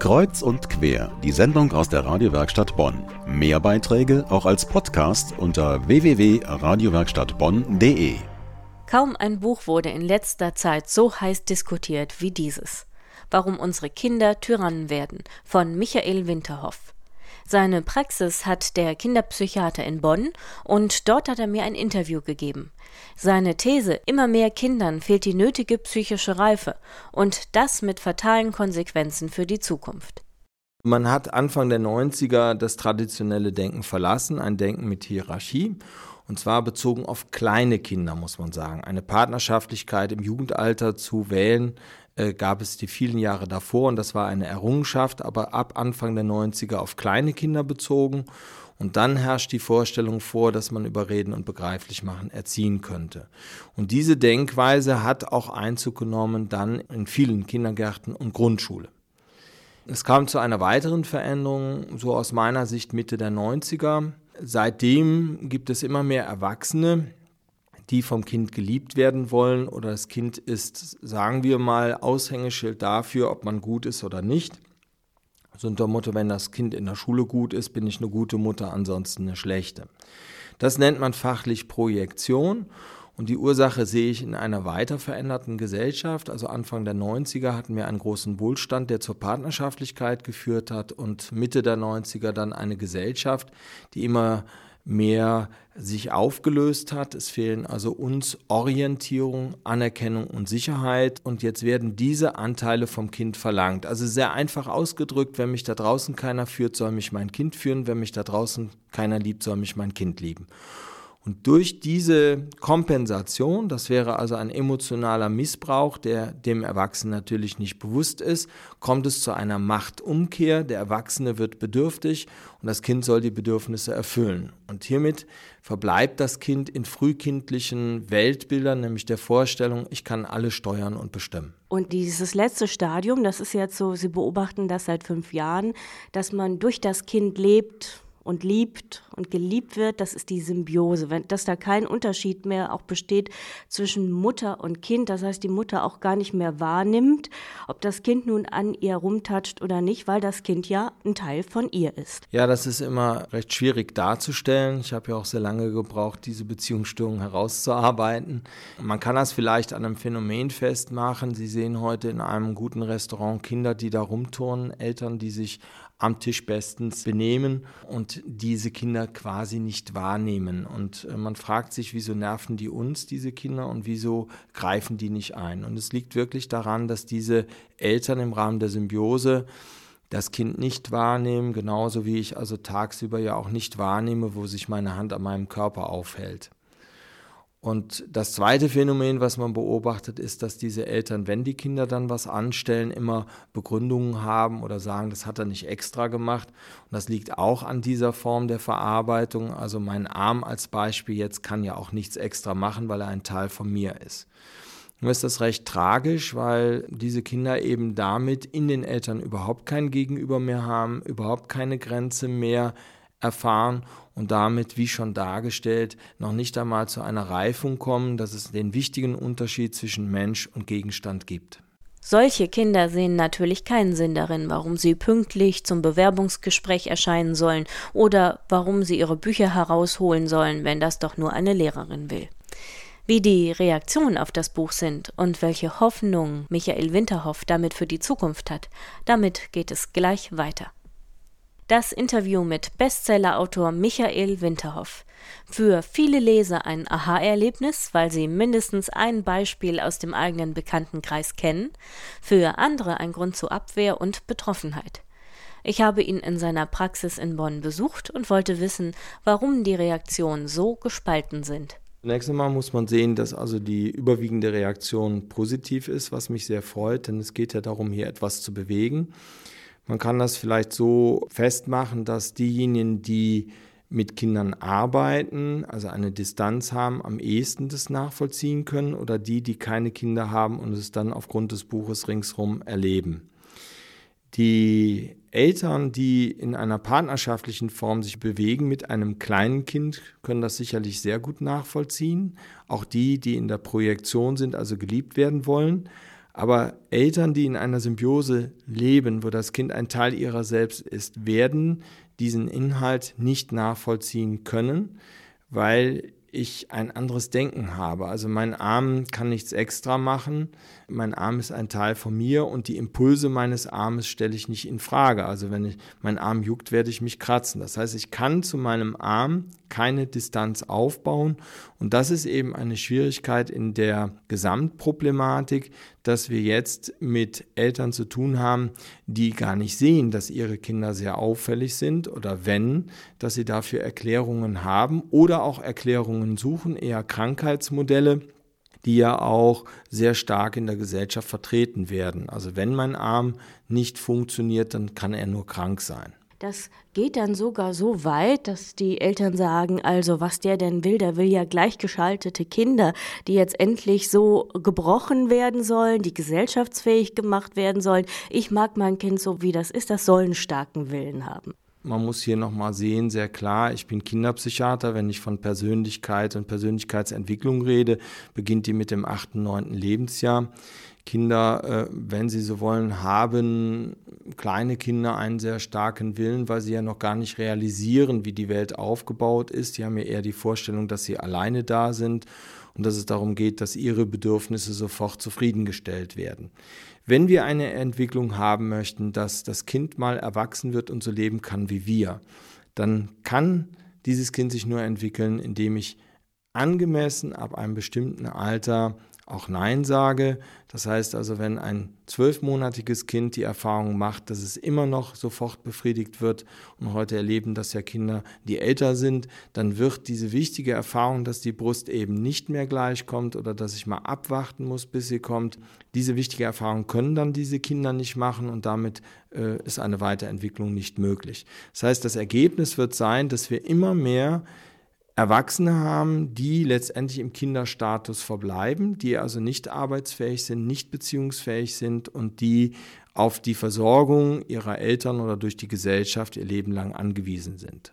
Kreuz und quer, die Sendung aus der Radiowerkstatt Bonn. Mehr Beiträge auch als Podcast unter www.radiowerkstattbonn.de. Kaum ein Buch wurde in letzter Zeit so heiß diskutiert wie dieses. Warum unsere Kinder Tyrannen werden von Michael Winterhoff. Seine Praxis hat der Kinderpsychiater in Bonn und dort hat er mir ein Interview gegeben. Seine These, immer mehr Kindern fehlt die nötige psychische Reife und das mit fatalen Konsequenzen für die Zukunft. Man hat Anfang der 90er das traditionelle Denken verlassen, ein Denken mit Hierarchie. Und zwar bezogen auf kleine Kinder, muss man sagen. Eine Partnerschaftlichkeit im Jugendalter zu wählen, äh, gab es die vielen Jahre davor und das war eine Errungenschaft, aber ab Anfang der 90er auf kleine Kinder bezogen. Und dann herrscht die Vorstellung vor, dass man über Reden und Begreiflich machen erziehen könnte. Und diese Denkweise hat auch Einzug genommen dann in vielen Kindergärten und Grundschule. Es kam zu einer weiteren Veränderung, so aus meiner Sicht Mitte der 90er. Seitdem gibt es immer mehr Erwachsene, die vom Kind geliebt werden wollen oder das Kind ist, sagen wir mal, Aushängeschild dafür, ob man gut ist oder nicht. So unter Motto, wenn das Kind in der Schule gut ist, bin ich eine gute Mutter, ansonsten eine schlechte. Das nennt man fachlich Projektion und die Ursache sehe ich in einer weiter veränderten Gesellschaft. Also Anfang der 90er hatten wir einen großen Wohlstand, der zur Partnerschaftlichkeit geführt hat und Mitte der 90er dann eine Gesellschaft, die immer mehr sich aufgelöst hat. Es fehlen also uns Orientierung, Anerkennung und Sicherheit. Und jetzt werden diese Anteile vom Kind verlangt. Also sehr einfach ausgedrückt, wenn mich da draußen keiner führt, soll mich mein Kind führen. Wenn mich da draußen keiner liebt, soll mich mein Kind lieben. Und durch diese Kompensation, das wäre also ein emotionaler Missbrauch, der dem Erwachsenen natürlich nicht bewusst ist, kommt es zu einer Machtumkehr. Der Erwachsene wird bedürftig und das Kind soll die Bedürfnisse erfüllen. Und hiermit verbleibt das Kind in frühkindlichen Weltbildern, nämlich der Vorstellung, ich kann alles steuern und bestimmen. Und dieses letzte Stadium, das ist jetzt so, Sie beobachten das seit fünf Jahren, dass man durch das Kind lebt, und liebt und geliebt wird, das ist die Symbiose, wenn, dass da kein Unterschied mehr auch besteht zwischen Mutter und Kind, das heißt die Mutter auch gar nicht mehr wahrnimmt, ob das Kind nun an ihr rumtatscht oder nicht, weil das Kind ja ein Teil von ihr ist. Ja, das ist immer recht schwierig darzustellen. Ich habe ja auch sehr lange gebraucht, diese Beziehungsstörung herauszuarbeiten. Man kann das vielleicht an einem Phänomen festmachen. Sie sehen heute in einem guten Restaurant Kinder, die da rumturnen, Eltern, die sich am Tisch bestens benehmen und diese Kinder quasi nicht wahrnehmen. Und äh, man fragt sich, wieso nerven die uns, diese Kinder, und wieso greifen die nicht ein? Und es liegt wirklich daran, dass diese Eltern im Rahmen der Symbiose das Kind nicht wahrnehmen, genauso wie ich also tagsüber ja auch nicht wahrnehme, wo sich meine Hand an meinem Körper aufhält. Und das zweite Phänomen, was man beobachtet, ist, dass diese Eltern, wenn die Kinder dann was anstellen, immer Begründungen haben oder sagen, das hat er nicht extra gemacht. Und das liegt auch an dieser Form der Verarbeitung. Also mein Arm als Beispiel jetzt kann ja auch nichts extra machen, weil er ein Teil von mir ist. Nur ist das recht tragisch, weil diese Kinder eben damit in den Eltern überhaupt kein Gegenüber mehr haben, überhaupt keine Grenze mehr erfahren und damit, wie schon dargestellt, noch nicht einmal zu einer Reifung kommen, dass es den wichtigen Unterschied zwischen Mensch und Gegenstand gibt. Solche Kinder sehen natürlich keinen Sinn darin, warum sie pünktlich zum Bewerbungsgespräch erscheinen sollen oder warum sie ihre Bücher herausholen sollen, wenn das doch nur eine Lehrerin will. Wie die Reaktionen auf das Buch sind und welche Hoffnung Michael Winterhoff damit für die Zukunft hat, damit geht es gleich weiter. Das Interview mit Bestsellerautor Michael Winterhoff. Für viele Leser ein Aha-Erlebnis, weil sie mindestens ein Beispiel aus dem eigenen Bekanntenkreis kennen, für andere ein Grund zur Abwehr und Betroffenheit. Ich habe ihn in seiner Praxis in Bonn besucht und wollte wissen, warum die Reaktionen so gespalten sind. Zunächst einmal muss man sehen, dass also die überwiegende Reaktion positiv ist, was mich sehr freut, denn es geht ja darum, hier etwas zu bewegen. Man kann das vielleicht so festmachen, dass diejenigen, die mit Kindern arbeiten, also eine Distanz haben, am ehesten das nachvollziehen können oder die, die keine Kinder haben und es dann aufgrund des Buches ringsherum erleben. Die Eltern, die in einer partnerschaftlichen Form sich bewegen mit einem kleinen Kind, können das sicherlich sehr gut nachvollziehen. Auch die, die in der Projektion sind, also geliebt werden wollen. Aber Eltern, die in einer Symbiose leben, wo das Kind ein Teil ihrer selbst ist, werden diesen Inhalt nicht nachvollziehen können, weil ich ein anderes Denken habe. Also mein Arm kann nichts extra machen. Mein Arm ist ein Teil von mir und die Impulse meines Armes stelle ich nicht in Frage. Also wenn ich, mein Arm juckt, werde ich mich kratzen. Das heißt, ich kann zu meinem Arm keine Distanz aufbauen. Und das ist eben eine Schwierigkeit in der Gesamtproblematik, dass wir jetzt mit Eltern zu tun haben, die gar nicht sehen, dass ihre Kinder sehr auffällig sind oder wenn, dass sie dafür Erklärungen haben oder auch Erklärungen suchen, eher Krankheitsmodelle die ja auch sehr stark in der Gesellschaft vertreten werden. Also wenn mein Arm nicht funktioniert, dann kann er nur krank sein. Das geht dann sogar so weit, dass die Eltern sagen, also was der denn will, der will ja gleichgeschaltete Kinder, die jetzt endlich so gebrochen werden sollen, die gesellschaftsfähig gemacht werden sollen. Ich mag mein Kind so, wie das ist, das soll einen starken Willen haben. Man muss hier nochmal sehen, sehr klar, ich bin Kinderpsychiater. Wenn ich von Persönlichkeit und Persönlichkeitsentwicklung rede, beginnt die mit dem achten, neunten Lebensjahr. Kinder, äh, wenn sie so wollen, haben kleine Kinder einen sehr starken Willen, weil sie ja noch gar nicht realisieren, wie die Welt aufgebaut ist. Die haben ja eher die Vorstellung, dass sie alleine da sind und dass es darum geht, dass ihre Bedürfnisse sofort zufriedengestellt werden. Wenn wir eine Entwicklung haben möchten, dass das Kind mal erwachsen wird und so leben kann wie wir, dann kann dieses Kind sich nur entwickeln, indem ich angemessen ab einem bestimmten Alter auch Nein sage. Das heißt also, wenn ein zwölfmonatiges Kind die Erfahrung macht, dass es immer noch sofort befriedigt wird und heute erleben das ja Kinder, die älter sind, dann wird diese wichtige Erfahrung, dass die Brust eben nicht mehr gleich kommt oder dass ich mal abwarten muss, bis sie kommt, diese wichtige Erfahrung können dann diese Kinder nicht machen und damit äh, ist eine Weiterentwicklung nicht möglich. Das heißt, das Ergebnis wird sein, dass wir immer mehr Erwachsene haben, die letztendlich im Kinderstatus verbleiben, die also nicht arbeitsfähig sind, nicht beziehungsfähig sind und die auf die Versorgung ihrer Eltern oder durch die Gesellschaft ihr Leben lang angewiesen sind.